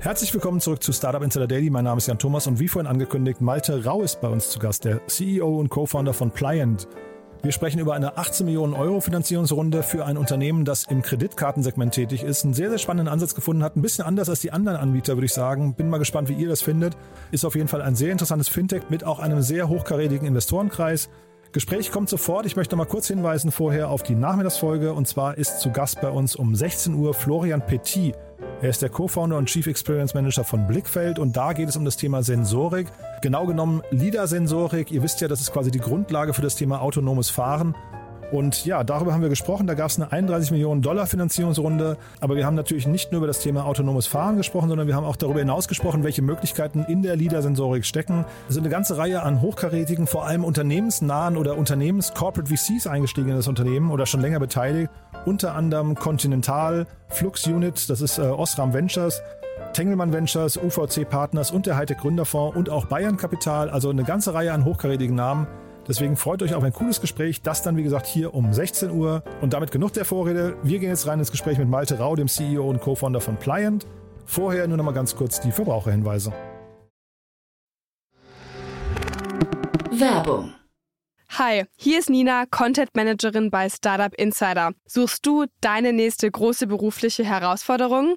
Herzlich willkommen zurück zu Startup Insider Daily. Mein Name ist Jan Thomas und wie vorhin angekündigt, Malte Rau ist bei uns zu Gast, der CEO und Co-Founder von Pliant. Wir sprechen über eine 18 Millionen Euro Finanzierungsrunde für ein Unternehmen, das im Kreditkartensegment tätig ist, einen sehr, sehr spannenden Ansatz gefunden hat, ein bisschen anders als die anderen Anbieter, würde ich sagen. Bin mal gespannt, wie ihr das findet. Ist auf jeden Fall ein sehr interessantes Fintech mit auch einem sehr hochkarätigen Investorenkreis. Gespräch kommt sofort. Ich möchte noch mal kurz hinweisen vorher auf die Nachmittagsfolge. Und zwar ist zu Gast bei uns um 16 Uhr Florian Petit. Er ist der Co-Founder und Chief Experience Manager von Blickfeld und da geht es um das Thema Sensorik. Genau genommen LIDAR-Sensorik. Ihr wisst ja, das ist quasi die Grundlage für das Thema autonomes Fahren. Und ja, darüber haben wir gesprochen. Da gab es eine 31 Millionen Dollar Finanzierungsrunde. Aber wir haben natürlich nicht nur über das Thema autonomes Fahren gesprochen, sondern wir haben auch darüber hinaus gesprochen, welche Möglichkeiten in der LIDAR-Sensorik stecken. Es sind eine ganze Reihe an hochkarätigen, vor allem unternehmensnahen oder Unternehmens-Corporate VCs eingestiegen in das Unternehmen oder schon länger beteiligt. Unter anderem Continental, Flux Unit, das ist äh, Osram Ventures, Tengelmann Ventures, UVC Partners und der Hightech Gründerfonds und auch Bayern Kapital. Also eine ganze Reihe an hochkarätigen Namen. Deswegen freut euch auf ein cooles Gespräch. Das dann, wie gesagt, hier um 16 Uhr. Und damit genug der Vorrede. Wir gehen jetzt rein ins Gespräch mit Malte Rau, dem CEO und Co-Founder von Pliant. Vorher nur noch mal ganz kurz die Verbraucherhinweise. Werbung. Hi, hier ist Nina, Content Managerin bei Startup Insider. Suchst du deine nächste große berufliche Herausforderung?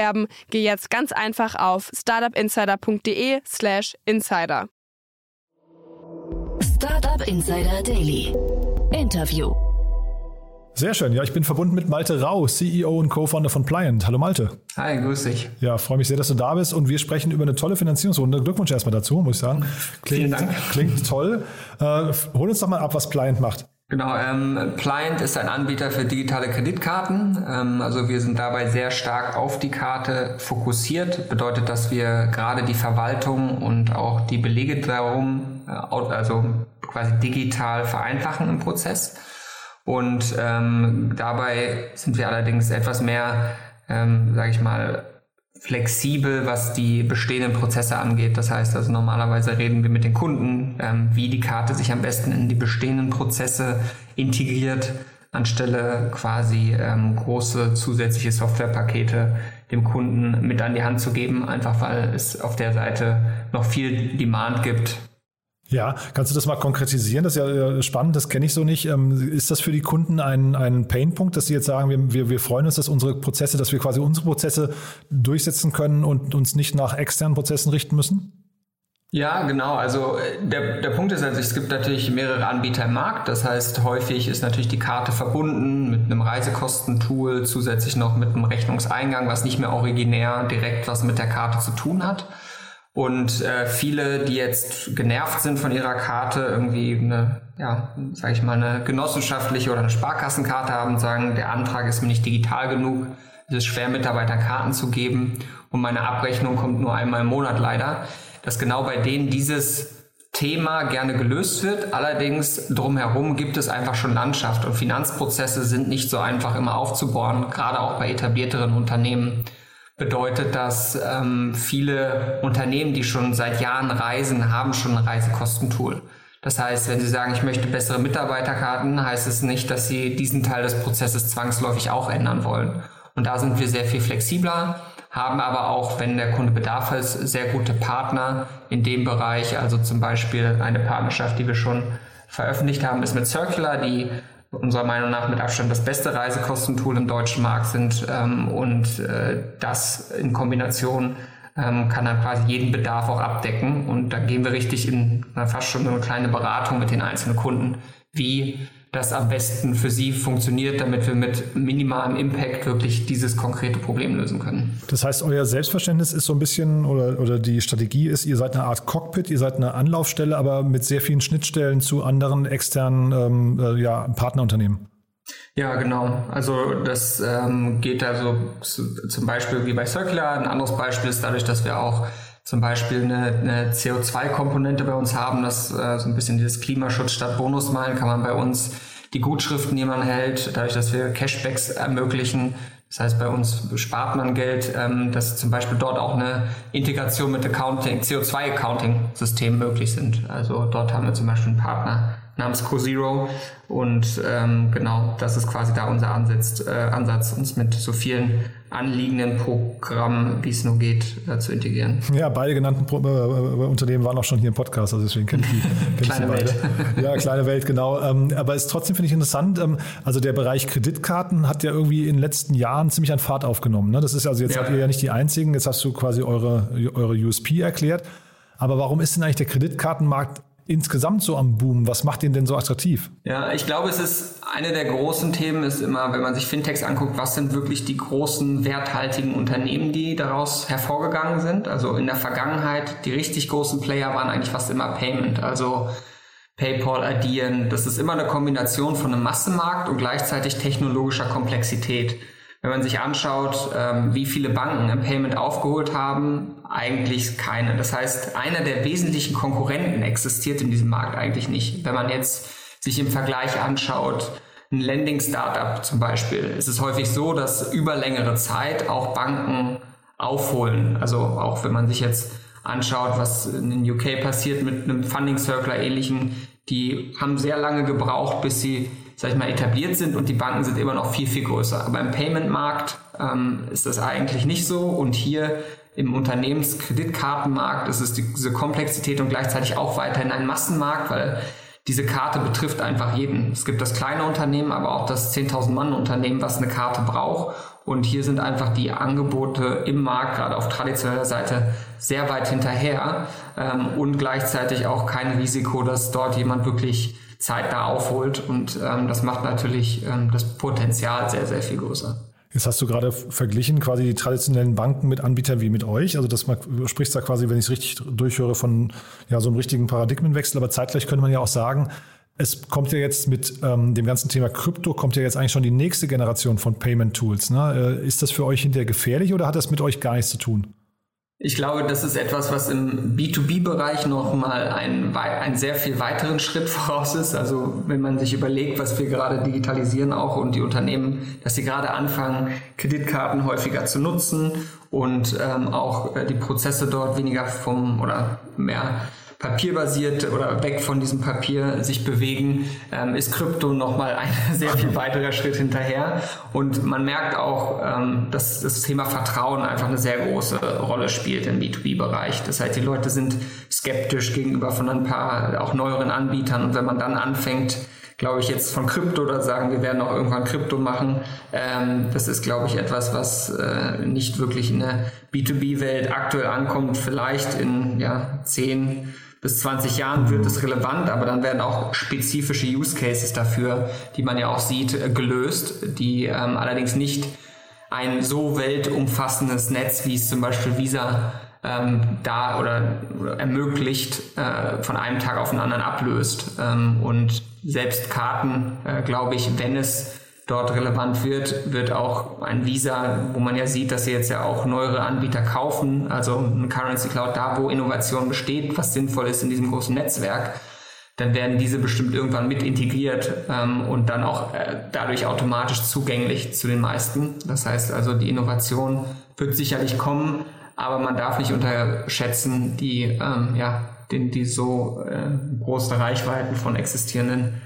geh jetzt ganz einfach auf startupinsider.de/slash insider. Startup Insider Daily. Interview. Sehr schön. Ja, ich bin verbunden mit Malte Rau, CEO und Co-Founder von Pliant. Hallo Malte. Hi, grüß dich. Ja, freue mich sehr, dass du da bist und wir sprechen über eine tolle Finanzierungsrunde. Glückwunsch erstmal dazu, muss ich sagen. Klingt, Vielen Dank. Klingt toll. Äh, hol uns doch mal ab, was Pliant macht. Genau, ähm, Pliant ist ein Anbieter für digitale Kreditkarten. Ähm, also wir sind dabei sehr stark auf die Karte fokussiert. Bedeutet, dass wir gerade die Verwaltung und auch die Belege darum, äh, also quasi digital vereinfachen im Prozess. Und ähm, dabei sind wir allerdings etwas mehr, ähm, sage ich mal, flexibel, was die bestehenden Prozesse angeht. Das heißt also normalerweise reden wir mit den Kunden, ähm, wie die Karte sich am besten in die bestehenden Prozesse integriert, anstelle quasi ähm, große zusätzliche Softwarepakete dem Kunden mit an die Hand zu geben, einfach weil es auf der Seite noch viel Demand gibt, ja, kannst du das mal konkretisieren? Das ist ja spannend, das kenne ich so nicht. Ähm, ist das für die Kunden ein, ein Painpunkt, dass sie jetzt sagen, wir, wir, wir freuen uns, dass unsere Prozesse, dass wir quasi unsere Prozesse durchsetzen können und uns nicht nach externen Prozessen richten müssen? Ja, genau. Also äh, der, der Punkt ist also, es gibt natürlich mehrere Anbieter im Markt. Das heißt, häufig ist natürlich die Karte verbunden mit einem Reisekostentool, zusätzlich noch mit einem Rechnungseingang, was nicht mehr originär direkt was mit der Karte zu tun hat. Und äh, viele, die jetzt genervt sind von ihrer Karte, irgendwie eine, ja, sage ich mal, eine genossenschaftliche oder eine Sparkassenkarte haben, sagen, der Antrag ist mir nicht digital genug, es ist schwer, Mitarbeitern Karten zu geben und meine Abrechnung kommt nur einmal im Monat leider, dass genau bei denen dieses Thema gerne gelöst wird. Allerdings drumherum gibt es einfach schon Landschaft und Finanzprozesse sind nicht so einfach immer aufzubauen, gerade auch bei etablierteren Unternehmen bedeutet, dass ähm, viele Unternehmen, die schon seit Jahren reisen, haben schon ein Reisekostentool. Das heißt, wenn Sie sagen, ich möchte bessere Mitarbeiterkarten, heißt es nicht, dass Sie diesen Teil des Prozesses zwangsläufig auch ändern wollen. Und da sind wir sehr viel flexibler, haben aber auch, wenn der Kunde Bedarf hat, sehr gute Partner in dem Bereich. Also zum Beispiel eine Partnerschaft, die wir schon veröffentlicht haben, ist mit Circular, die unserer Meinung nach mit Abstand das beste Reisekostentool im deutschen Markt sind ähm, und äh, das in Kombination ähm, kann dann quasi jeden Bedarf auch abdecken. Und da gehen wir richtig in na, fast schon eine kleine Beratung mit den einzelnen Kunden, wie das am besten für sie funktioniert, damit wir mit minimalem Impact wirklich dieses konkrete Problem lösen können. Das heißt, euer Selbstverständnis ist so ein bisschen oder, oder die Strategie ist, ihr seid eine Art Cockpit, ihr seid eine Anlaufstelle, aber mit sehr vielen Schnittstellen zu anderen externen ähm, äh, ja, Partnerunternehmen. Ja, genau. Also das ähm, geht also zu, zum Beispiel wie bei Circular. Ein anderes Beispiel ist dadurch, dass wir auch zum Beispiel eine, eine CO2-Komponente bei uns haben, das äh, so ein bisschen dieses Klimaschutz statt Bonusmeilen, kann man bei uns die Gutschriften, die man hält, dadurch, dass wir Cashbacks ermöglichen. Das heißt, bei uns spart man Geld, ähm, dass zum Beispiel dort auch eine Integration mit Accounting, CO2-Accounting-Systemen möglich sind. Also dort haben wir zum Beispiel einen Partner, namens CoZero. Und ähm, genau, das ist quasi da unser Ansatz, äh, Ansatz, uns mit so vielen anliegenden Programmen, wie es nur geht, äh, zu integrieren. Ja, beide genannten Pro äh, Unternehmen waren auch schon hier im Podcast, also deswegen kenne ich die, kleine Welt. Ja, kleine Welt, genau. Ähm, aber es ist trotzdem, finde ich, interessant. Ähm, also der Bereich Kreditkarten hat ja irgendwie in den letzten Jahren ziemlich an Fahrt aufgenommen. Ne? Das ist also, jetzt ja. seid ihr ja nicht die Einzigen, jetzt hast du quasi eure, eure USP erklärt. Aber warum ist denn eigentlich der Kreditkartenmarkt insgesamt so am Boom? Was macht ihn denn so attraktiv? Ja, ich glaube, es ist eine der großen Themen, ist immer, wenn man sich Fintechs anguckt, was sind wirklich die großen werthaltigen Unternehmen, die daraus hervorgegangen sind? Also in der Vergangenheit, die richtig großen Player waren eigentlich fast immer Payment, also PayPal, Adyen. Das ist immer eine Kombination von einem Massenmarkt und gleichzeitig technologischer Komplexität. Wenn man sich anschaut, ähm, wie viele Banken im Payment aufgeholt haben, eigentlich keine. Das heißt, einer der wesentlichen Konkurrenten existiert in diesem Markt eigentlich nicht. Wenn man jetzt sich im Vergleich anschaut, ein Lending-Startup zum Beispiel, ist es häufig so, dass über längere Zeit auch Banken aufholen. Also auch wenn man sich jetzt anschaut, was in den UK passiert mit einem Funding Circular ähnlichen, die haben sehr lange gebraucht, bis sie sag ich mal, etabliert sind und die Banken sind immer noch viel, viel größer. Aber im Payment-Markt ähm, ist das eigentlich nicht so und hier im Unternehmenskreditkartenmarkt ist es diese Komplexität und gleichzeitig auch weiterhin ein Massenmarkt, weil diese Karte betrifft einfach jeden. Es gibt das kleine Unternehmen, aber auch das 10.000 Mann Unternehmen, was eine Karte braucht. Und hier sind einfach die Angebote im Markt, gerade auf traditioneller Seite, sehr weit hinterher ähm, und gleichzeitig auch kein Risiko, dass dort jemand wirklich zeitnah aufholt. Und ähm, das macht natürlich ähm, das Potenzial sehr, sehr viel größer. Jetzt hast du gerade verglichen quasi die traditionellen Banken mit Anbietern wie mit euch. Also das sprichst da quasi, wenn ich es richtig durchhöre, von ja, so einem richtigen Paradigmenwechsel. Aber zeitgleich könnte man ja auch sagen, es kommt ja jetzt mit ähm, dem ganzen Thema Krypto, kommt ja jetzt eigentlich schon die nächste Generation von Payment Tools. Ne? Äh, ist das für euch hinterher gefährlich oder hat das mit euch gar nichts zu tun? Ich glaube, das ist etwas, was im B2B-Bereich nochmal einen, einen sehr viel weiteren Schritt voraus ist. Also wenn man sich überlegt, was wir gerade digitalisieren auch und die Unternehmen, dass sie gerade anfangen, Kreditkarten häufiger zu nutzen und ähm, auch äh, die Prozesse dort weniger vom oder mehr papierbasiert oder weg von diesem Papier sich bewegen, ähm, ist Krypto nochmal ein sehr viel weiterer Schritt hinterher. Und man merkt auch, ähm, dass das Thema Vertrauen einfach eine sehr große Rolle spielt im B2B-Bereich. Das heißt, die Leute sind skeptisch gegenüber von ein paar auch neueren Anbietern. Und wenn man dann anfängt, glaube ich, jetzt von Krypto oder sagen, wir werden auch irgendwann Krypto machen. Ähm, das ist, glaube ich, etwas, was äh, nicht wirklich in der B2B-Welt aktuell ankommt. Vielleicht in ja, zehn bis 20 Jahren wird es relevant, aber dann werden auch spezifische Use Cases dafür, die man ja auch sieht, äh, gelöst, die ähm, allerdings nicht ein so weltumfassendes Netz, wie es zum Beispiel Visa ähm, da oder, oder ermöglicht, äh, von einem Tag auf den anderen ablöst. Ähm, und selbst Karten, äh, glaube ich, wenn es dort relevant wird, wird auch ein Visa, wo man ja sieht, dass sie jetzt ja auch neuere Anbieter kaufen, also ein Currency Cloud, da wo Innovation besteht, was sinnvoll ist in diesem großen Netzwerk, dann werden diese bestimmt irgendwann mit integriert ähm, und dann auch äh, dadurch automatisch zugänglich zu den meisten. Das heißt also, die Innovation wird sicherlich kommen, aber man darf nicht unterschätzen, die, ähm, ja, den, die so äh, große Reichweiten von existierenden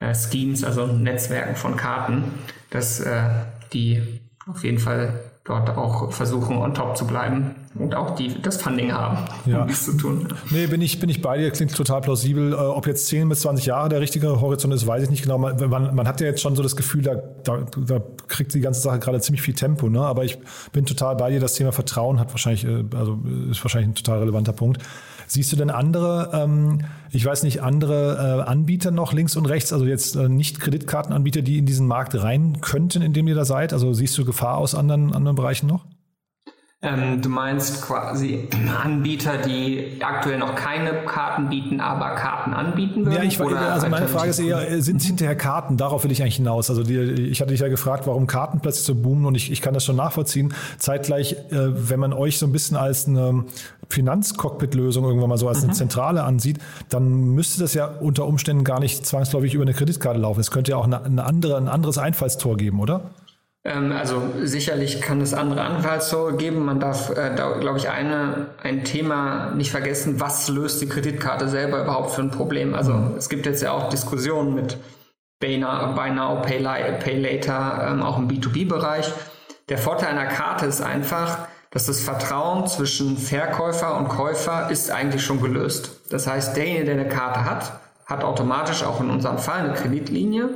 äh, Schemes, also Netzwerken von Karten, dass äh, die auf jeden Fall dort auch versuchen, on top zu bleiben und auch die, das Funding haben, ja. um dies zu tun. Nee, bin ich, bin ich bei dir, klingt total plausibel. Äh, ob jetzt 10 bis 20 Jahre der richtige Horizont ist, weiß ich nicht genau. Man, man, man hat ja jetzt schon so das Gefühl, da, da, da, kriegt die ganze Sache gerade ziemlich viel Tempo. Ne? Aber ich bin total bei dir. Das Thema Vertrauen hat wahrscheinlich, äh, also ist wahrscheinlich ein total relevanter Punkt. Siehst du denn andere, ähm, ich weiß nicht, andere äh, Anbieter noch links und rechts, also jetzt äh, nicht Kreditkartenanbieter, die in diesen Markt rein könnten, in dem ihr da seid? Also siehst du Gefahr aus anderen, anderen Bereichen noch? Ähm, du meinst quasi Anbieter, die aktuell noch keine Karten bieten, aber Karten anbieten würden? Ja, ich, oder also meine Frage ist eher, sind es hinterher Karten? Darauf will ich eigentlich hinaus. Also die, ich hatte dich ja gefragt, warum Karten plötzlich so boomen und ich, ich kann das schon nachvollziehen. Zeitgleich, äh, wenn man euch so ein bisschen als eine Finanzcockpit-Lösung irgendwann mal so als mhm. eine Zentrale ansieht, dann müsste das ja unter Umständen gar nicht zwangsläufig über eine Kreditkarte laufen. Es könnte ja auch eine, eine andere, ein anderes Einfallstor geben, oder? Ähm, also sicherlich kann es andere Anfallstore geben. Man darf, äh, da, glaube ich, eine, ein Thema nicht vergessen, was löst die Kreditkarte selber überhaupt für ein Problem. Also mhm. es gibt jetzt ja auch Diskussionen mit Buy Now, Buy, now, Pay, Pay Later, ähm, auch im B2B-Bereich. Der Vorteil einer Karte ist einfach, dass das Vertrauen zwischen Verkäufer und Käufer ist eigentlich schon gelöst. Das heißt, derjenige, der eine Karte hat, hat automatisch auch in unserem Fall eine Kreditlinie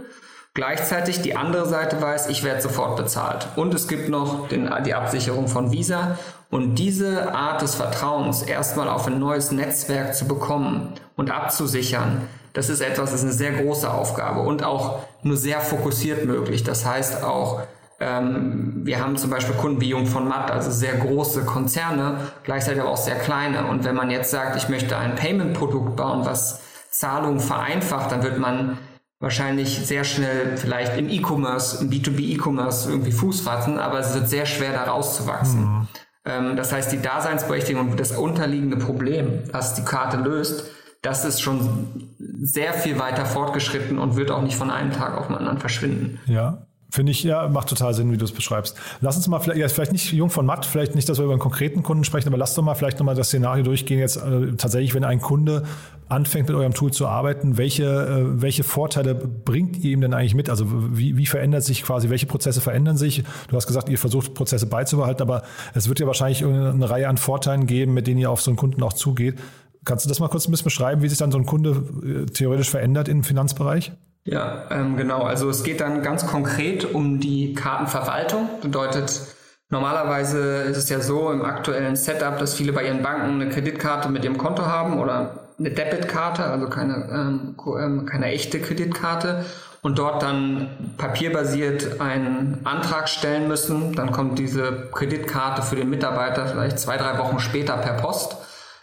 Gleichzeitig die andere Seite weiß, ich werde sofort bezahlt. Und es gibt noch den, die Absicherung von Visa. Und diese Art des Vertrauens erstmal auf ein neues Netzwerk zu bekommen und abzusichern, das ist etwas, das ist eine sehr große Aufgabe und auch nur sehr fokussiert möglich. Das heißt auch, ähm, wir haben zum Beispiel Kunden wie Jung von Matt, also sehr große Konzerne, gleichzeitig aber auch sehr kleine. Und wenn man jetzt sagt, ich möchte ein Payment-Produkt bauen, was Zahlungen vereinfacht, dann wird man wahrscheinlich sehr schnell vielleicht im E-Commerce, im B2B E-Commerce irgendwie Fuß fassen, aber es wird sehr schwer da rauszuwachsen. Mhm. Ähm, das heißt, die Daseinsberechtigung und das unterliegende Problem, was die Karte löst, das ist schon sehr viel weiter fortgeschritten und wird auch nicht von einem Tag auf den anderen verschwinden. Ja, Finde ich, ja, macht total Sinn, wie du es beschreibst. Lass uns mal vielleicht, ja, vielleicht nicht jung von matt, vielleicht nicht, dass wir über einen konkreten Kunden sprechen, aber lass doch mal vielleicht nochmal das Szenario durchgehen. Jetzt äh, tatsächlich, wenn ein Kunde anfängt mit eurem Tool zu arbeiten, welche, äh, welche Vorteile bringt ihr ihm denn eigentlich mit? Also wie, wie verändert sich quasi, welche Prozesse verändern sich? Du hast gesagt, ihr versucht Prozesse beizubehalten, aber es wird ja wahrscheinlich eine Reihe an Vorteilen geben, mit denen ihr auf so einen Kunden auch zugeht. Kannst du das mal kurz ein bisschen beschreiben, wie sich dann so ein Kunde äh, theoretisch verändert im Finanzbereich? Ja, ähm, genau. Also es geht dann ganz konkret um die Kartenverwaltung. Bedeutet, normalerweise ist es ja so im aktuellen Setup, dass viele bei ihren Banken eine Kreditkarte mit ihrem Konto haben oder eine Debitkarte, also keine, ähm, ähm keine echte Kreditkarte und dort dann papierbasiert einen Antrag stellen müssen. Dann kommt diese Kreditkarte für den Mitarbeiter vielleicht zwei, drei Wochen später per Post.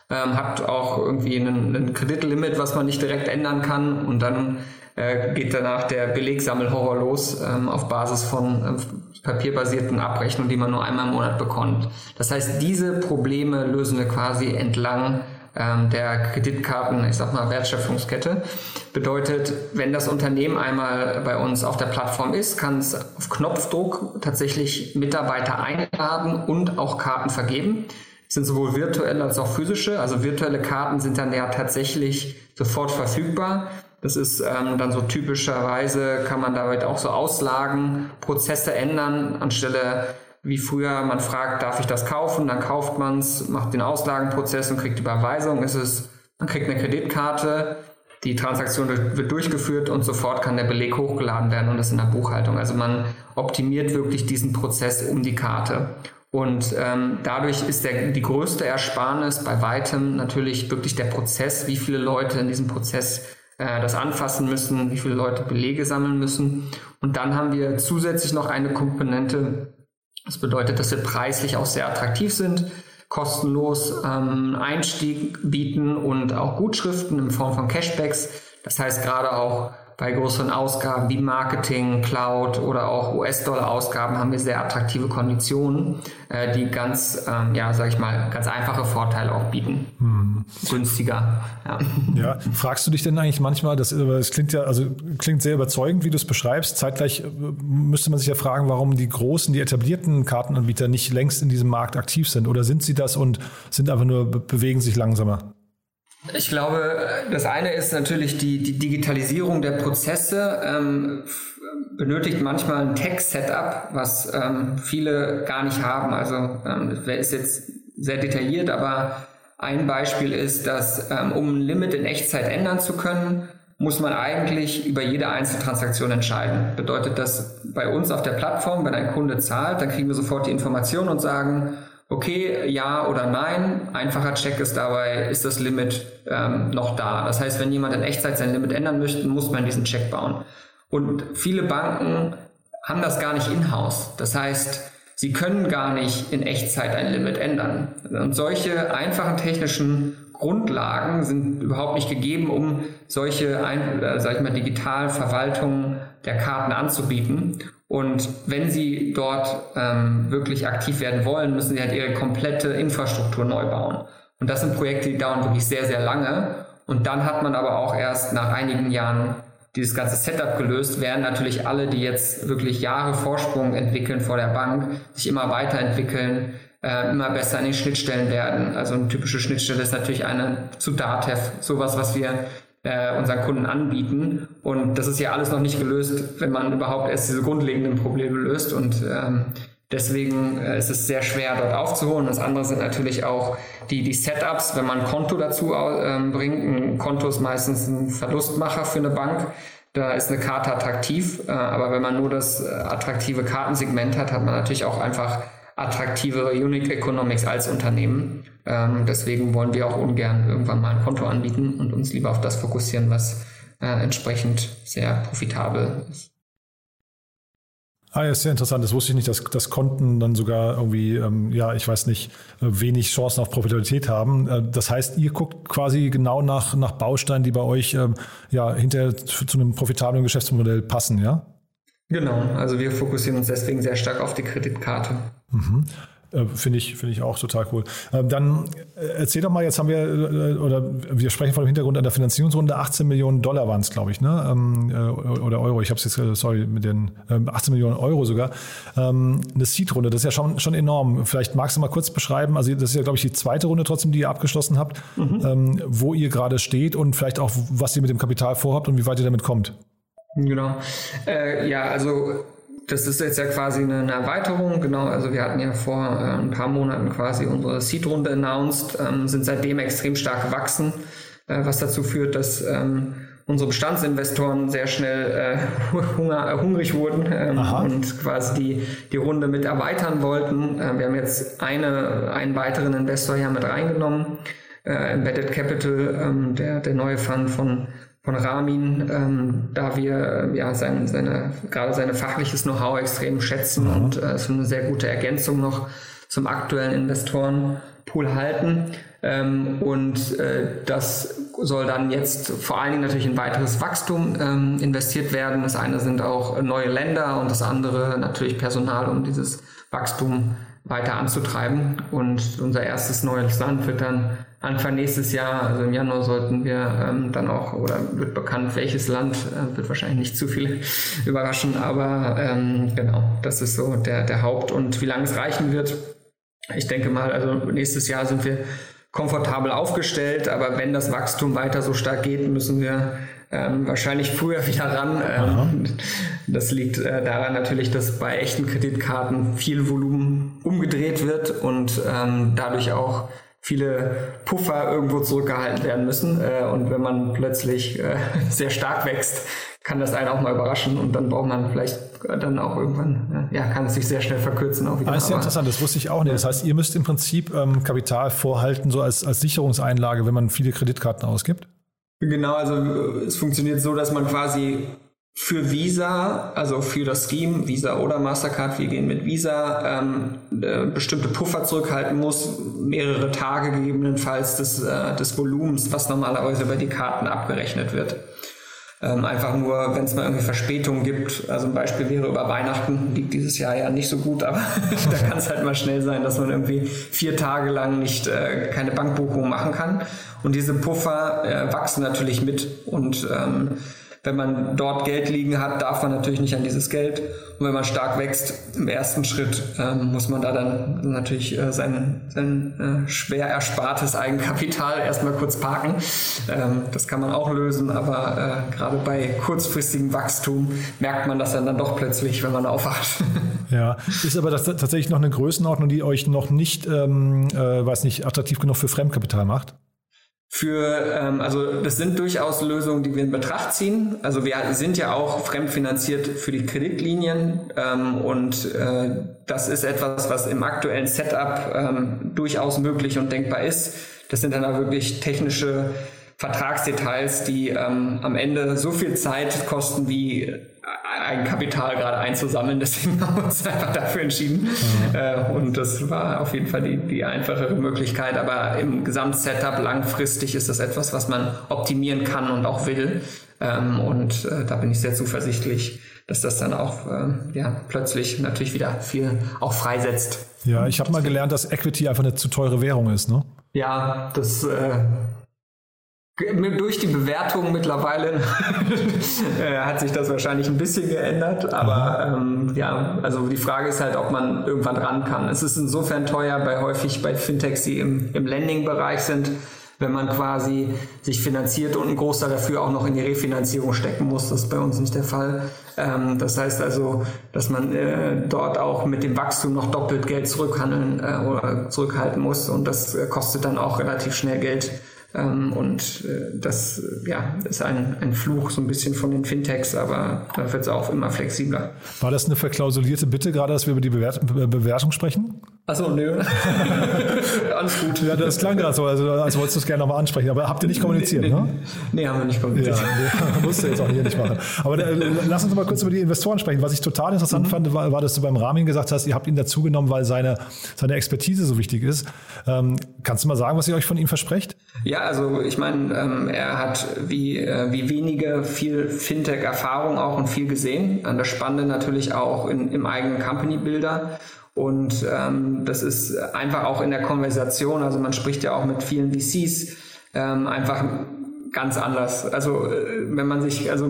Ähm, hat auch irgendwie einen, einen Kreditlimit, was man nicht direkt ändern kann und dann äh, geht danach der Belegsammelhorror los ähm, auf Basis von äh, papierbasierten Abrechnungen, die man nur einmal im Monat bekommt. Das heißt, diese Probleme lösen wir quasi entlang ähm, der Kreditkarten, ich sag mal Wertschöpfungskette. Bedeutet, wenn das Unternehmen einmal bei uns auf der Plattform ist, kann es auf Knopfdruck tatsächlich Mitarbeiter einladen und auch Karten vergeben sind sowohl virtuelle als auch physische. Also virtuelle Karten sind dann ja tatsächlich sofort verfügbar. Das ist ähm, dann so typischerweise, kann man damit auch so Auslagen, Prozesse ändern, anstelle wie früher, man fragt, darf ich das kaufen, dann kauft man es, macht den Auslagenprozess und kriegt Überweisung. Es ist, man kriegt eine Kreditkarte, die Transaktion wird durchgeführt und sofort kann der Beleg hochgeladen werden und das in der Buchhaltung. Also man optimiert wirklich diesen Prozess um die Karte. Und ähm, dadurch ist der, die größte Ersparnis bei weitem natürlich wirklich der Prozess, wie viele Leute in diesem Prozess äh, das anfassen müssen, wie viele Leute Belege sammeln müssen. Und dann haben wir zusätzlich noch eine Komponente, das bedeutet, dass wir preislich auch sehr attraktiv sind, kostenlos ähm, Einstieg bieten und auch Gutschriften in Form von Cashbacks. Das heißt gerade auch bei größeren Ausgaben wie Marketing, Cloud oder auch US-Dollar-Ausgaben haben wir sehr attraktive Konditionen, äh, die ganz, ähm, ja, sag ich mal, ganz einfache Vorteile auch bieten. Hm. Günstiger. Ja. ja. Fragst du dich denn eigentlich manchmal, das, das klingt ja, also klingt sehr überzeugend, wie du es beschreibst. Zeitgleich äh, müsste man sich ja fragen, warum die großen, die etablierten Kartenanbieter nicht längst in diesem Markt aktiv sind. Oder sind sie das und sind einfach nur bewegen sich langsamer? Ich glaube, das eine ist natürlich die, die Digitalisierung der Prozesse. Ähm, benötigt manchmal ein Tech-Setup, was ähm, viele gar nicht haben. Also ähm, ist jetzt sehr detailliert, aber ein Beispiel ist, dass ähm, um ein Limit in Echtzeit ändern zu können, muss man eigentlich über jede einzelne Transaktion entscheiden. Bedeutet das bei uns auf der Plattform, wenn ein Kunde zahlt, dann kriegen wir sofort die Information und sagen, okay, ja oder nein. Einfacher Check ist dabei, ist das Limit ähm, noch da. Das heißt, wenn jemand in Echtzeit sein Limit ändern möchte, muss man diesen Check bauen. Und viele Banken haben das gar nicht in-house. Das heißt, sie können gar nicht in Echtzeit ein Limit ändern. Und solche einfachen technischen Grundlagen sind überhaupt nicht gegeben, um solche, ein, äh, sag ich mal, Digitalverwaltung der Karten anzubieten. Und wenn Sie dort ähm, wirklich aktiv werden wollen, müssen Sie halt Ihre komplette Infrastruktur neu bauen. Und das sind Projekte, die dauern wirklich sehr, sehr lange. Und dann hat man aber auch erst nach einigen Jahren dieses ganze Setup gelöst, während natürlich alle, die jetzt wirklich Jahre Vorsprung entwickeln vor der Bank, sich immer weiterentwickeln, äh, immer besser in den Schnittstellen werden. Also eine typische Schnittstelle ist natürlich eine zu Datev, sowas, was wir äh, unseren Kunden anbieten. Und das ist ja alles noch nicht gelöst, wenn man überhaupt erst diese grundlegenden Probleme löst. Und ähm, deswegen äh, ist es sehr schwer, dort aufzuholen. Das andere sind natürlich auch die, die Setups, wenn man ein Konto dazu ähm, bringt. Ein Konto ist meistens ein Verlustmacher für eine Bank. Da ist eine Karte attraktiv, äh, aber wenn man nur das äh, attraktive Kartensegment hat, hat man natürlich auch einfach attraktivere Unique Economics als Unternehmen. Ähm, deswegen wollen wir auch ungern irgendwann mal ein Konto anbieten und uns lieber auf das fokussieren, was äh, entsprechend sehr profitabel ist. Ah, ja, ist sehr interessant. Das wusste ich nicht, dass, dass Konten dann sogar irgendwie, ähm, ja, ich weiß nicht, wenig Chancen auf Profitabilität haben. Äh, das heißt, ihr guckt quasi genau nach, nach Bausteinen, die bei euch ähm, ja hinterher zu, zu einem profitablen Geschäftsmodell passen, ja? Genau, also wir fokussieren uns deswegen sehr stark auf die Kreditkarte. Mhm. Äh, finde ich, finde ich auch total cool. Ähm, dann äh, erzähl doch mal, jetzt haben wir, äh, oder wir sprechen von dem Hintergrund an der Finanzierungsrunde, 18 Millionen Dollar waren es, glaube ich, ne? Ähm, oder Euro, ich habe es jetzt, sorry, mit den 18 Millionen Euro sogar. Ähm, eine Seed-Runde, das ist ja schon, schon enorm. Vielleicht magst du mal kurz beschreiben, also das ist ja, glaube ich, die zweite Runde trotzdem, die ihr abgeschlossen habt, mhm. wo ihr gerade steht und vielleicht auch, was ihr mit dem Kapital vorhabt und wie weit ihr damit kommt. Genau. Äh, ja, also das ist jetzt ja quasi eine, Erweiterung, genau. Also wir hatten ja vor äh, ein paar Monaten quasi unsere Seed-Runde announced, ähm, sind seitdem extrem stark gewachsen, äh, was dazu führt, dass ähm, unsere Bestandsinvestoren sehr schnell äh, hunger, äh, hungrig wurden ähm, und quasi die, die Runde mit erweitern wollten. Äh, wir haben jetzt eine, einen weiteren Investor hier mit reingenommen, äh, Embedded Capital, ähm, der, der neue Fund von von Ramin, ähm, da wir ja sein, seine, gerade seine fachliches Know-how extrem schätzen mhm. und äh, so eine sehr gute Ergänzung noch zum aktuellen Investorenpool halten. Ähm, und äh, das soll dann jetzt vor allen Dingen natürlich in weiteres Wachstum ähm, investiert werden. Das eine sind auch neue Länder und das andere natürlich Personal, um dieses Wachstum weiter anzutreiben. Und unser erstes neues Land wird dann Anfang nächstes Jahr, also im Januar sollten wir ähm, dann auch, oder wird bekannt, welches Land, äh, wird wahrscheinlich nicht zu viele überraschen, aber ähm, genau, das ist so der, der Haupt- und wie lange es reichen wird. Ich denke mal, also nächstes Jahr sind wir komfortabel aufgestellt, aber wenn das Wachstum weiter so stark geht, müssen wir ähm, wahrscheinlich früher wieder ran. Ähm, das liegt äh, daran natürlich, dass bei echten Kreditkarten viel Volumen umgedreht wird und ähm, dadurch auch viele Puffer irgendwo zurückgehalten werden müssen. Äh, und wenn man plötzlich äh, sehr stark wächst, kann das einen auch mal überraschen und dann braucht man vielleicht dann auch irgendwann, äh, ja, kann es sich sehr schnell verkürzen. Auch wieder. Ah, ist ja interessant, das wusste ich auch nicht. Das heißt, ihr müsst im Prinzip ähm, Kapital vorhalten, so als, als Sicherungseinlage, wenn man viele Kreditkarten ausgibt? Genau, also es funktioniert so, dass man quasi für Visa, also für das Scheme, Visa oder Mastercard, wir gehen mit Visa, ähm, äh, bestimmte Puffer zurückhalten muss, mehrere Tage gegebenenfalls des, äh, des Volumens, was normalerweise über die Karten abgerechnet wird. Ähm, einfach nur, wenn es mal irgendwie Verspätungen gibt, also ein Beispiel wäre über Weihnachten, liegt dieses Jahr ja nicht so gut, aber da kann es halt mal schnell sein, dass man irgendwie vier Tage lang nicht äh, keine Bankbuchung machen kann. Und diese Puffer äh, wachsen natürlich mit und ähm, wenn man dort Geld liegen hat, darf man natürlich nicht an dieses Geld. Und wenn man stark wächst, im ersten Schritt ähm, muss man da dann natürlich äh, sein, sein äh, schwer erspartes Eigenkapital erstmal kurz parken. Ähm, das kann man auch lösen, aber äh, gerade bei kurzfristigem Wachstum merkt man das dann, dann doch plötzlich, wenn man aufwacht. Ja, ist aber das tatsächlich noch eine Größenordnung, die euch noch nicht, ähm, äh, weiß nicht, attraktiv genug für Fremdkapital macht? Für, ähm, also das sind durchaus Lösungen, die wir in Betracht ziehen. Also wir sind ja auch fremdfinanziert für die Kreditlinien ähm, und äh, das ist etwas, was im aktuellen Setup ähm, durchaus möglich und denkbar ist. Das sind dann auch wirklich technische Vertragsdetails, die ähm, am Ende so viel Zeit kosten wie ein Kapital gerade einzusammeln. Deswegen haben wir uns einfach dafür entschieden. Mhm. Und das war auf jeden Fall die, die einfachere Möglichkeit. Aber im Gesamtsetup langfristig ist das etwas, was man optimieren kann und auch will. Ähm, und äh, da bin ich sehr zuversichtlich, dass das dann auch äh, ja, plötzlich natürlich wieder viel auch freisetzt. Ja, ich habe mal gelernt, dass Equity einfach eine zu teure Währung ist, ne? Ja, das äh, durch die Bewertung mittlerweile äh, hat sich das wahrscheinlich ein bisschen geändert, aber ähm, ja, also die Frage ist halt, ob man irgendwann ran kann. Es ist insofern teuer bei häufig bei Fintechs, die im, im Lending-Bereich sind, wenn man quasi sich finanziert und einen Großteil dafür auch noch in die Refinanzierung stecken muss. Das ist bei uns nicht der Fall. Ähm, das heißt also, dass man äh, dort auch mit dem Wachstum noch doppelt Geld zurückhandeln äh, oder zurückhalten muss und das äh, kostet dann auch relativ schnell Geld. Ähm, und äh, das ja, ist ein, ein Fluch so ein bisschen von den Fintechs, aber da wird es auch immer flexibler. War das eine verklausulierte Bitte, gerade dass wir über die Bewert Bewertung sprechen? Achso, nö. Alles gut. Ja, das klang gerade so, also, als wolltest du es gerne nochmal ansprechen. Aber habt ihr nicht kommuniziert, nee, ne? Nee, haben wir nicht kommuniziert. Ja, nee, musst du jetzt auch hier nicht machen. Aber äh, lass uns mal kurz über die Investoren sprechen. Was ich total interessant mhm. fand, war, war, dass du beim Ramin gesagt hast, ihr habt ihn dazugenommen, weil seine, seine Expertise so wichtig ist. Ähm, kannst du mal sagen, was ihr euch von ihm versprecht? Ja, also ich meine, ähm, er hat wie, äh, wie wenige viel Fintech-Erfahrung auch und viel gesehen. Das Spannende natürlich auch in, im eigenen Company-Builder. Und ähm, das ist einfach auch in der Konversation, also man spricht ja auch mit vielen VCs, ähm, einfach ganz anders. Also äh, wenn man sich, also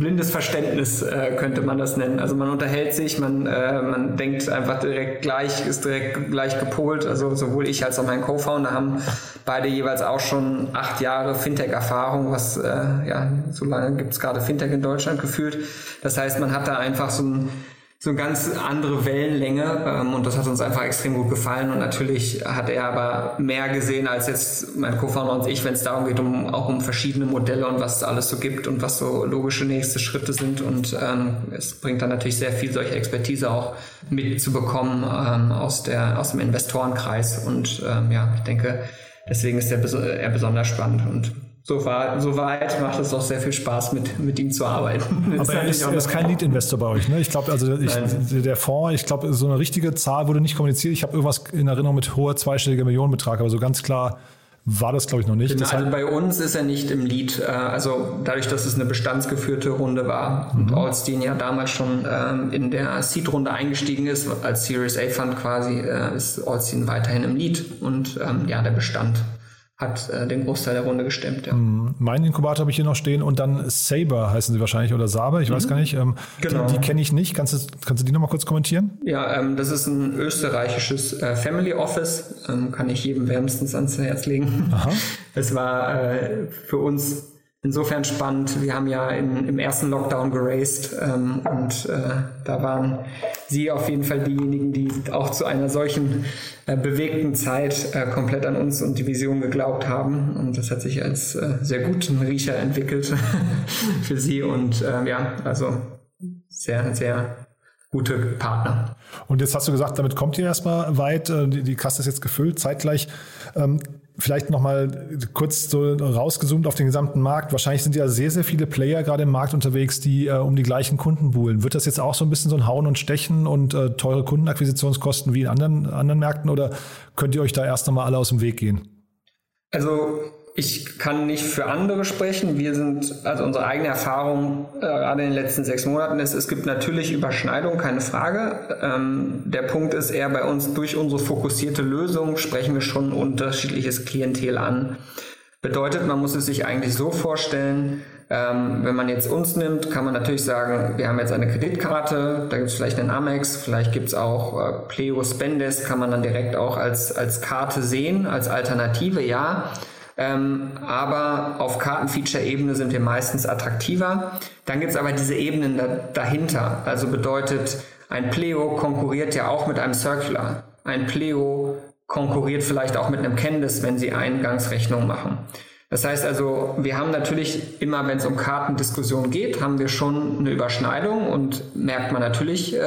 blindes Verständnis äh, könnte man das nennen. Also man unterhält sich, man, äh, man denkt einfach direkt gleich, ist direkt gleich gepolt. Also sowohl ich als auch mein Co-Founder haben beide jeweils auch schon acht Jahre Fintech-Erfahrung, was äh, ja so lange gibt es gerade Fintech in Deutschland gefühlt. Das heißt, man hat da einfach so ein so eine ganz andere Wellenlänge ähm, und das hat uns einfach extrem gut gefallen. Und natürlich hat er aber mehr gesehen als jetzt mein Co-Founder und ich, wenn es darum geht, um auch um verschiedene Modelle und was es alles so gibt und was so logische nächste Schritte sind. Und ähm, es bringt dann natürlich sehr viel solche Expertise auch mitzubekommen ähm, aus der aus dem Investorenkreis. Und ähm, ja, ich denke, deswegen ist er, er besonders spannend und soweit so macht es auch sehr viel Spaß, mit, mit ihm zu arbeiten. Aber er ist, er ist kein Lead-Investor bei euch, ne? Ich glaube, also ich, der Fonds, ich glaube, so eine richtige Zahl wurde nicht kommuniziert. Ich habe irgendwas in Erinnerung mit hoher zweistelliger Millionenbetrag, aber so ganz klar war das, glaube ich, noch nicht. Genau, also bei uns ist er nicht im Lead. Äh, also dadurch, dass es eine bestandsgeführte Runde war mhm. und Allstein ja damals schon ähm, in der Seed-Runde eingestiegen ist, als Series A Fund quasi, äh, ist Allstein weiterhin im Lead und ähm, ja, der Bestand hat äh, den Großteil der Runde gestemmt. Ja. Mhm. Mein Inkubator habe ich hier noch stehen und dann Saber heißen sie wahrscheinlich oder Saber, ich mhm. weiß gar nicht. Ähm, genau. Die, die kenne ich nicht. Kannst du, kannst du die nochmal kurz kommentieren? Ja, ähm, das ist ein österreichisches äh, Family Office, ähm, kann ich jedem wärmstens ans Herz legen. Aha. Es war äh, für uns insofern spannend. Wir haben ja in, im ersten Lockdown geraced ähm, und äh, da waren Sie auf jeden Fall diejenigen, die auch zu einer solchen äh, bewegten Zeit äh, komplett an uns und die Vision geglaubt haben. Und das hat sich als äh, sehr guten Riecher entwickelt für Sie und ähm, ja, also sehr, sehr gute Partner. Und jetzt hast du gesagt, damit kommt ihr erstmal weit. Äh, die, die Kasse ist jetzt gefüllt. Zeitgleich ähm, vielleicht nochmal kurz so rausgezoomt auf den gesamten Markt. Wahrscheinlich sind ja sehr, sehr viele Player gerade im Markt unterwegs, die äh, um die gleichen Kunden buhlen. Wird das jetzt auch so ein bisschen so ein Hauen und Stechen und äh, teure Kundenakquisitionskosten wie in anderen, anderen Märkten oder könnt ihr euch da erst nochmal alle aus dem Weg gehen? Also ich kann nicht für andere sprechen. Wir sind, also unsere eigene Erfahrung äh, gerade in den letzten sechs Monaten ist, es gibt natürlich Überschneidungen, keine Frage. Ähm, der Punkt ist eher bei uns, durch unsere fokussierte Lösung sprechen wir schon unterschiedliches Klientel an. Bedeutet, man muss es sich eigentlich so vorstellen, Ähm, wenn man jetzt uns nimmt, kann man natürlich sagen, wir haben jetzt eine Kreditkarte, da gibt es vielleicht einen Amex, vielleicht gibt es auch äh, Pleo Spendes, kann man dann direkt auch als, als Karte sehen, als Alternative, ja. Ähm, aber auf Kartenfeature-Ebene sind wir meistens attraktiver. Dann gibt es aber diese Ebenen da, dahinter. Also bedeutet, ein Pleo konkurriert ja auch mit einem Circular. Ein Pleo konkurriert vielleicht auch mit einem Candice, wenn sie Eingangsrechnung machen. Das heißt also, wir haben natürlich immer, wenn es um Kartendiskussion geht, haben wir schon eine Überschneidung und merkt man natürlich äh,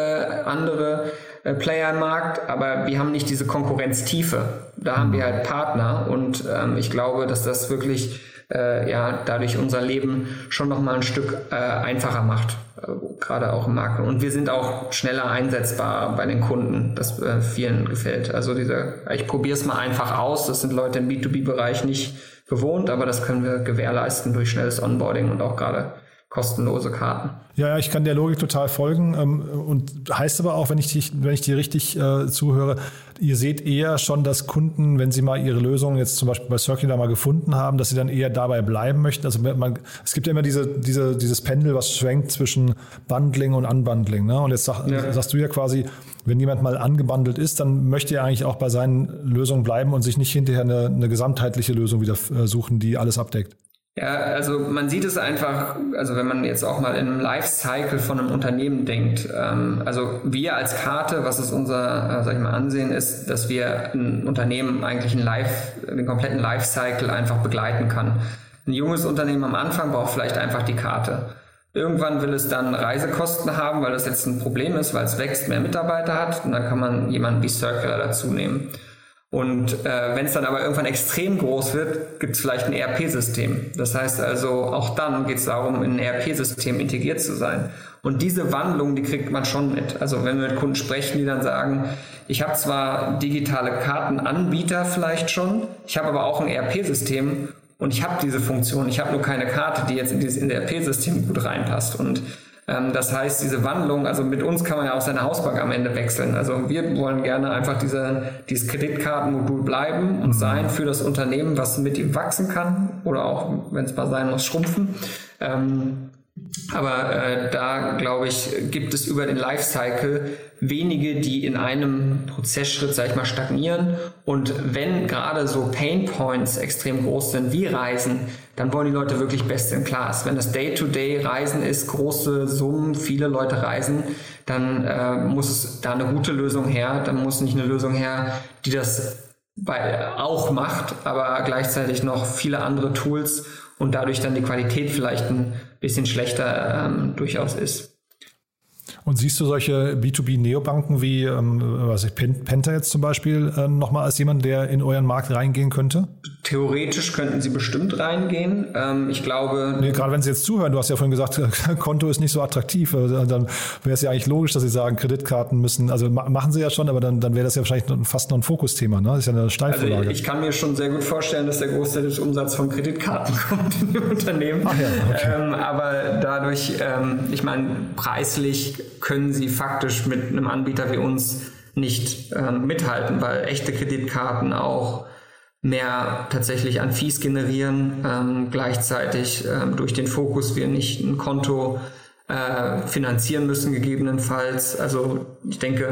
andere äh, Player im Markt, aber wir haben nicht diese Konkurrenztiefe. Da haben wir halt Partner und ähm, ich glaube, dass das wirklich äh, ja dadurch unser Leben schon noch mal ein Stück äh, einfacher macht, äh, gerade auch im Markt. Und wir sind auch schneller einsetzbar bei den Kunden, das äh, vielen gefällt. Also dieser, ich probiere es mal einfach aus. Das sind Leute im B2B-Bereich nicht gewohnt, aber das können wir gewährleisten durch schnelles Onboarding und auch gerade kostenlose Karten. Ja, ja, ich kann der Logik total folgen ähm, und heißt aber auch, wenn ich, dich, wenn ich dir richtig äh, zuhöre, ihr seht eher schon, dass Kunden, wenn sie mal ihre Lösung jetzt zum Beispiel bei Circular mal gefunden haben, dass sie dann eher dabei bleiben möchten. Also man, es gibt ja immer diese, diese, dieses Pendel, was schwenkt zwischen Bundling und Unbundling. Ne? Und jetzt sag, ja. sagst du ja quasi, wenn jemand mal angebundelt ist, dann möchte er eigentlich auch bei seinen Lösungen bleiben und sich nicht hinterher eine, eine gesamtheitliche Lösung wieder äh, suchen, die alles abdeckt. Ja, also man sieht es einfach, also wenn man jetzt auch mal in einem Lifecycle von einem Unternehmen denkt, ähm, also wir als Karte, was ist unser, äh, sag ich mal, Ansehen ist, dass wir ein Unternehmen eigentlich einen Life, den kompletten Lifecycle einfach begleiten kann. Ein junges Unternehmen am Anfang braucht vielleicht einfach die Karte. Irgendwann will es dann Reisekosten haben, weil das jetzt ein Problem ist, weil es wächst, mehr Mitarbeiter hat und dann kann man jemanden wie Circular dazu nehmen. Und äh, wenn es dann aber irgendwann extrem groß wird, gibt es vielleicht ein ERP-System. Das heißt also, auch dann geht es darum, in ein ERP-System integriert zu sein. Und diese Wandlung, die kriegt man schon mit. Also wenn wir mit Kunden sprechen, die dann sagen, ich habe zwar digitale Kartenanbieter vielleicht schon, ich habe aber auch ein ERP-System und ich habe diese Funktion. Ich habe nur keine Karte, die jetzt in dieses ERP-System gut reinpasst. Und das heißt, diese Wandlung, also mit uns kann man ja auch seine Hausbank am Ende wechseln. Also wir wollen gerne einfach diese, dieses Kreditkartenmodul bleiben und mhm. sein für das Unternehmen, was mit ihm wachsen kann oder auch, wenn es mal sein muss, schrumpfen. Aber äh, da, glaube ich, gibt es über den Lifecycle wenige, die in einem Prozessschritt, sag ich mal, stagnieren. Und wenn gerade so Pain Points extrem groß sind, wie Reisen, dann wollen die Leute wirklich best in class. Wenn das Day-to-Day-Reisen ist, große Summen, viele Leute reisen, dann äh, muss da eine gute Lösung her. Dann muss nicht eine Lösung her, die das bei, auch macht, aber gleichzeitig noch viele andere Tools und dadurch dann die Qualität vielleicht ein bisschen schlechter ähm, durchaus ist. Und siehst du solche B2B-Neobanken wie ähm, was ich, Penta jetzt zum Beispiel äh, nochmal als jemand, der in euren Markt reingehen könnte? Theoretisch könnten sie bestimmt reingehen. Ähm, ich glaube. Nee, gerade wenn sie jetzt zuhören, du hast ja vorhin gesagt, Konto ist nicht so attraktiv. Also dann wäre es ja eigentlich logisch, dass sie sagen, Kreditkarten müssen, also machen sie ja schon, aber dann, dann wäre das ja wahrscheinlich fast noch ein Fokusthema. Ne? Das ist ja eine Steilvorlage. Also ich kann mir schon sehr gut vorstellen, dass der Großteil des Umsatzes von Kreditkarten kommt in dem Unternehmen. Ach ja, okay. ähm, aber dadurch, ähm, ich meine, preislich können sie faktisch mit einem Anbieter wie uns nicht ähm, mithalten, weil echte Kreditkarten auch mehr tatsächlich an Fees generieren, ähm, gleichzeitig ähm, durch den Fokus wir nicht ein Konto äh, finanzieren müssen gegebenenfalls. Also ich denke,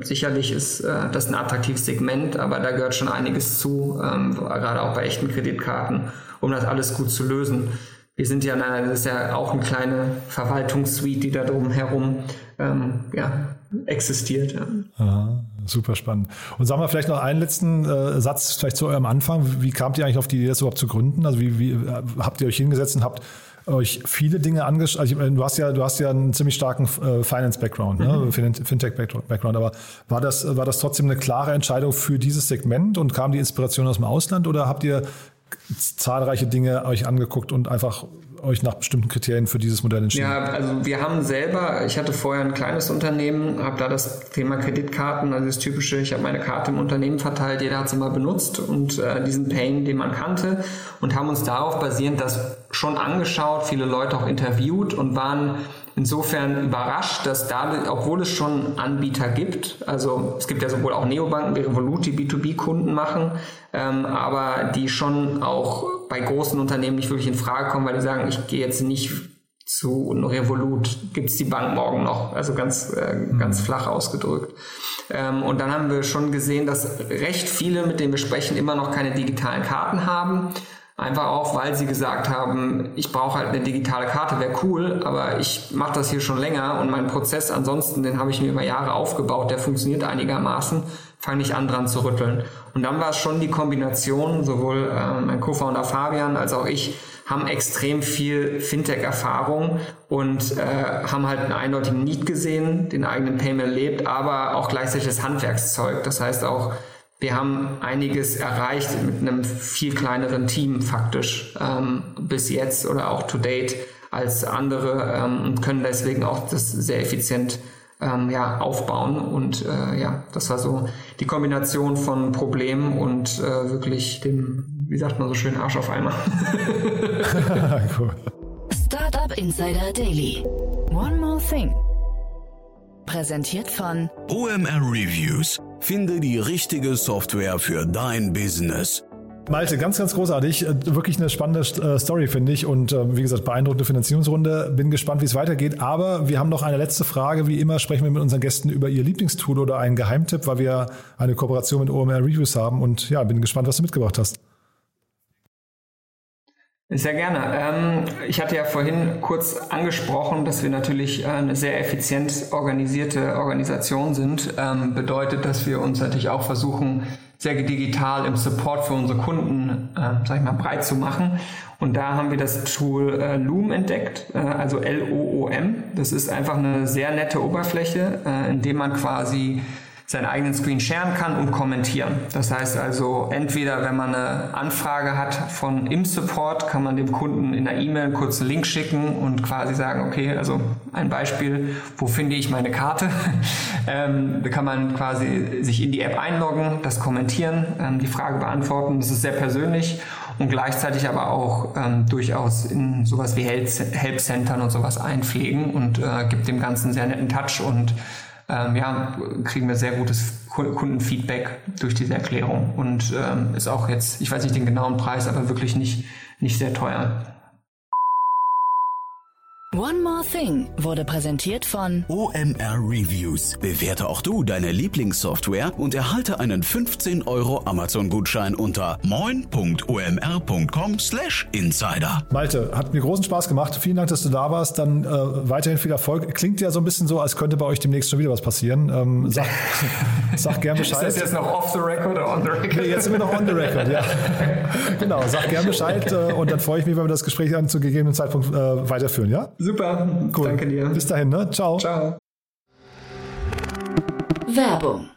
äh, sicherlich ist äh, das ein attraktives Segment, aber da gehört schon einiges zu, ähm, gerade auch bei echten Kreditkarten, um das alles gut zu lösen wir sind ja, das ist ja auch eine kleine Verwaltungssuite, die da drum herum ähm, ja, existiert. Ja. Aha, super spannend. Und sagen wir vielleicht noch einen letzten äh, Satz vielleicht zu eurem Anfang. Wie kamt ihr eigentlich auf die Idee, das überhaupt zu gründen? Also wie, wie äh, habt ihr euch hingesetzt und habt euch viele Dinge angeschaut. Also du hast ja, du hast ja einen ziemlich starken äh, Finance-Background, ne? mhm. Fintech-Background. Aber war das, war das trotzdem eine klare Entscheidung für dieses Segment und kam die Inspiration aus dem Ausland oder habt ihr zahlreiche Dinge euch angeguckt und einfach euch nach bestimmten Kriterien für dieses Modell entschieden? Ja, also wir haben selber, ich hatte vorher ein kleines Unternehmen, habe da das Thema Kreditkarten, also das typische, ich habe meine Karte im Unternehmen verteilt, jeder hat sie mal benutzt und äh, diesen Pain, den man kannte und haben uns darauf basierend das schon angeschaut, viele Leute auch interviewt und waren insofern überrascht, dass da, obwohl es schon Anbieter gibt, also es gibt ja sowohl auch Neobanken wie Revolut, die B2B-Kunden machen, ähm, aber die schon auch bei großen Unternehmen nicht wirklich in Frage kommen, weil die sagen, ich gehe jetzt nicht zu Revolut, gibt's die Bank morgen noch, also ganz, äh, mhm. ganz flach ausgedrückt. Ähm, und dann haben wir schon gesehen, dass recht viele, mit denen wir sprechen, immer noch keine digitalen Karten haben. Einfach auch, weil sie gesagt haben, ich brauche halt eine digitale Karte, wäre cool, aber ich mache das hier schon länger und mein Prozess ansonsten, den habe ich mir über Jahre aufgebaut, der funktioniert einigermaßen, fange ich an dran zu rütteln. Und dann war es schon die Kombination, sowohl äh, mein Co-Founder Fabian als auch ich haben extrem viel Fintech-Erfahrung und äh, haben halt einen eindeutigen Need gesehen, den eigenen Payment lebt, aber auch gleichzeitig das Handwerkszeug. Das heißt auch, wir haben einiges erreicht mit einem viel kleineren Team faktisch ähm, bis jetzt oder auch to date als andere ähm, und können deswegen auch das sehr effizient ähm, ja, aufbauen. Und äh, ja, das war so die Kombination von Problemen und äh, wirklich dem, wie sagt man so schön, Arsch auf einmal. cool. Startup Insider Daily. One more thing. Präsentiert von OMR Reviews Finde die richtige Software für dein Business. Malte, ganz, ganz großartig. Äh, wirklich eine spannende äh, Story, finde ich. Und äh, wie gesagt, beeindruckende Finanzierungsrunde. Bin gespannt, wie es weitergeht. Aber wir haben noch eine letzte Frage. Wie immer sprechen wir mit unseren Gästen über ihr Lieblingstool oder einen Geheimtipp, weil wir eine Kooperation mit OMR Reviews haben. Und ja, bin gespannt, was du mitgebracht hast. Sehr gerne. Ähm, ich hatte ja vorhin kurz angesprochen, dass wir natürlich äh, eine sehr effizient organisierte Organisation sind. Ähm, bedeutet, dass wir uns natürlich auch versuchen, sehr digital im Support für unsere Kunden, äh, sag ich mal, breit zu machen. Und da haben wir das Tool äh, Loom entdeckt, äh, also L-O-O-M. Das ist einfach eine sehr nette Oberfläche, äh, in dem man quasi seinen eigenen Screen sharen kann und kommentieren. Das heißt also, entweder wenn man eine Anfrage hat von im Support, kann man dem Kunden in der E-Mail einen kurzen Link schicken und quasi sagen, okay, also ein Beispiel, wo finde ich meine Karte? ähm, da kann man quasi sich in die App einloggen, das kommentieren, ähm, die Frage beantworten. Das ist sehr persönlich und gleichzeitig aber auch ähm, durchaus in sowas wie Help Centern und sowas einpflegen und äh, gibt dem Ganzen sehr netten Touch und ähm, ja, kriegen wir sehr gutes Kundenfeedback durch diese Erklärung und ähm, ist auch jetzt, ich weiß nicht den genauen Preis, aber wirklich nicht, nicht sehr teuer. One More Thing wurde präsentiert von OMR Reviews. Bewerte auch du deine Lieblingssoftware und erhalte einen 15 Euro Amazon-Gutschein unter moin.omr.com/insider. Malte, hat mir großen Spaß gemacht. Vielen Dank, dass du da warst. Dann äh, weiterhin viel Erfolg. Klingt ja so ein bisschen so, als könnte bei euch demnächst schon wieder was passieren. Ähm, sag, sag gern Bescheid. Ist das jetzt noch off the record oder on the record? Nee, jetzt sind wir noch on the record, ja. genau, sag gern Bescheid äh, und dann freue ich mich, wenn wir das Gespräch dann zu gegebenen Zeitpunkt äh, weiterführen, ja? Super, cool. danke dir. Bis dahin, ne? Ciao. Ciao. Werbung.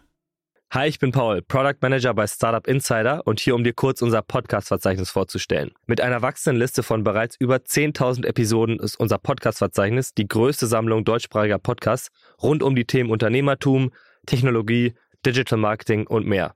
Hi, ich bin Paul, Product Manager bei Startup Insider und hier, um dir kurz unser Podcast-Verzeichnis vorzustellen. Mit einer wachsenden Liste von bereits über 10.000 Episoden ist unser Podcast-Verzeichnis die größte Sammlung deutschsprachiger Podcasts rund um die Themen Unternehmertum, Technologie, Digital Marketing und mehr.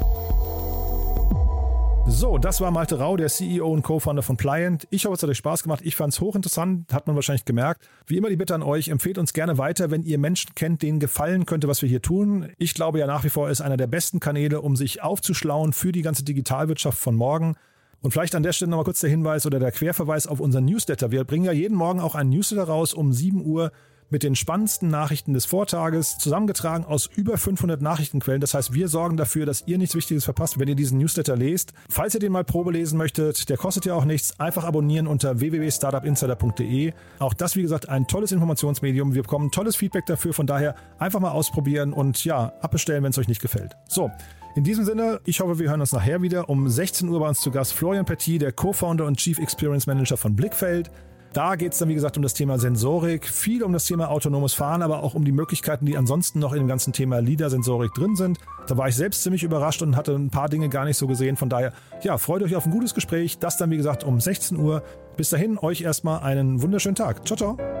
So, das war Malte Rau, der CEO und Co-Founder von Pliant. Ich hoffe, es hat euch Spaß gemacht. Ich fand es hochinteressant, hat man wahrscheinlich gemerkt. Wie immer die Bitte an euch, empfehlt uns gerne weiter, wenn ihr Menschen kennt, denen gefallen könnte, was wir hier tun. Ich glaube ja nach wie vor, ist einer der besten Kanäle, um sich aufzuschlauen für die ganze Digitalwirtschaft von morgen. Und vielleicht an der Stelle nochmal kurz der Hinweis oder der Querverweis auf unseren Newsletter. Wir bringen ja jeden Morgen auch einen Newsletter raus um 7 Uhr mit den spannendsten Nachrichten des Vortages, zusammengetragen aus über 500 Nachrichtenquellen. Das heißt, wir sorgen dafür, dass ihr nichts Wichtiges verpasst, wenn ihr diesen Newsletter lest. Falls ihr den mal Probe lesen möchtet, der kostet ja auch nichts. Einfach abonnieren unter www.startupinsider.de. Auch das, wie gesagt, ein tolles Informationsmedium. Wir bekommen tolles Feedback dafür. Von daher einfach mal ausprobieren und ja, abbestellen, wenn es euch nicht gefällt. So. In diesem Sinne, ich hoffe, wir hören uns nachher wieder. Um 16 Uhr bei uns zu Gast Florian Petit, der Co-Founder und Chief Experience Manager von Blickfeld. Da geht es dann, wie gesagt, um das Thema Sensorik, viel um das Thema autonomes Fahren, aber auch um die Möglichkeiten, die ansonsten noch in dem ganzen Thema LIDAR-Sensorik drin sind. Da war ich selbst ziemlich überrascht und hatte ein paar Dinge gar nicht so gesehen. Von daher, ja, freut euch auf ein gutes Gespräch. Das dann, wie gesagt, um 16 Uhr. Bis dahin, euch erstmal einen wunderschönen Tag. Ciao, ciao.